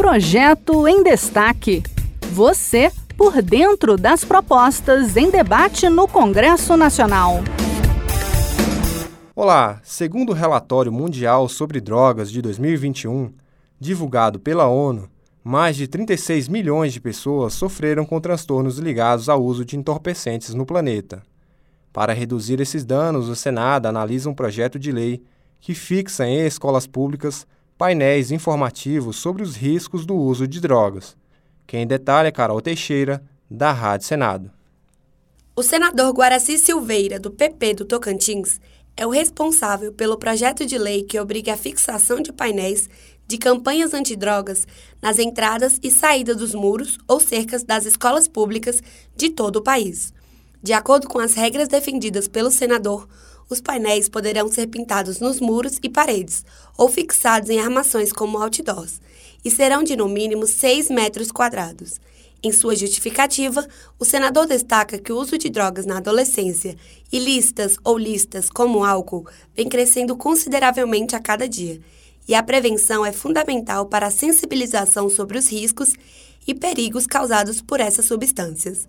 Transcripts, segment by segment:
Projeto em Destaque. Você por dentro das propostas em debate no Congresso Nacional. Olá, segundo o relatório mundial sobre drogas de 2021, divulgado pela ONU, mais de 36 milhões de pessoas sofreram com transtornos ligados ao uso de entorpecentes no planeta. Para reduzir esses danos, o Senado analisa um projeto de lei que fixa em escolas públicas painéis informativos sobre os riscos do uso de drogas. Quem detalha é Carol Teixeira, da Rádio Senado. O senador Guaraci Silveira, do PP do Tocantins, é o responsável pelo projeto de lei que obriga a fixação de painéis de campanhas antidrogas nas entradas e saídas dos muros ou cercas das escolas públicas de todo o país. De acordo com as regras defendidas pelo senador, os painéis poderão ser pintados nos muros e paredes ou fixados em armações como outdoors e serão de no mínimo 6 metros quadrados. Em sua justificativa, o senador destaca que o uso de drogas na adolescência, ilícitas ou listas como álcool, vem crescendo consideravelmente a cada dia e a prevenção é fundamental para a sensibilização sobre os riscos e perigos causados por essas substâncias.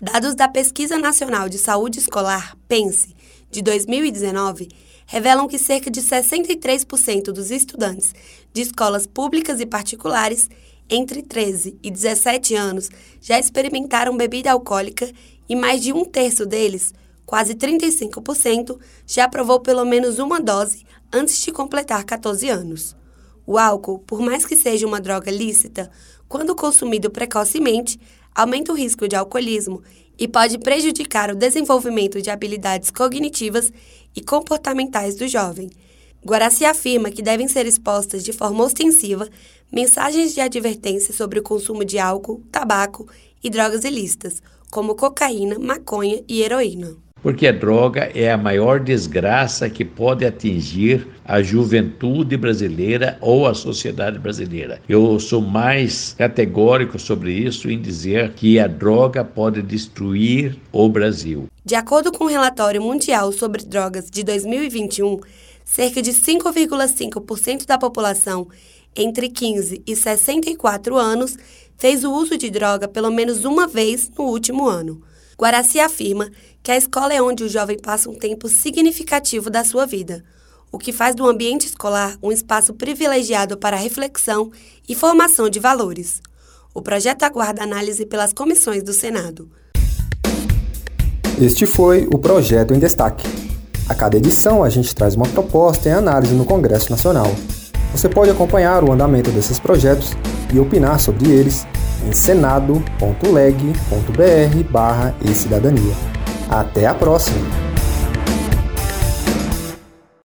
Dados da Pesquisa Nacional de Saúde Escolar, PENSE, de 2019, revelam que cerca de 63% dos estudantes de escolas públicas e particulares entre 13 e 17 anos já experimentaram bebida alcoólica e mais de um terço deles, quase 35%, já provou pelo menos uma dose antes de completar 14 anos. O álcool, por mais que seja uma droga lícita, quando consumido precocemente, aumenta o risco de alcoolismo e pode prejudicar o desenvolvimento de habilidades cognitivas e comportamentais do jovem. Guaraci afirma que devem ser expostas de forma ostensiva mensagens de advertência sobre o consumo de álcool, tabaco e drogas ilícitas, como cocaína, maconha e heroína porque a droga é a maior desgraça que pode atingir a juventude brasileira ou a sociedade brasileira. Eu sou mais categórico sobre isso em dizer que a droga pode destruir o Brasil. De acordo com o relatório mundial sobre drogas de 2021, cerca de 5,5% da população entre 15 e 64 anos fez o uso de droga pelo menos uma vez no último ano. Guaraci afirma que a escola é onde o jovem passa um tempo significativo da sua vida, o que faz do ambiente escolar um espaço privilegiado para reflexão e formação de valores. O projeto aguarda análise pelas comissões do Senado. Este foi o Projeto em Destaque. A cada edição, a gente traz uma proposta em análise no Congresso Nacional. Você pode acompanhar o andamento desses projetos e opinar sobre eles em senado.leg.br/e-cidadania. Até a próxima!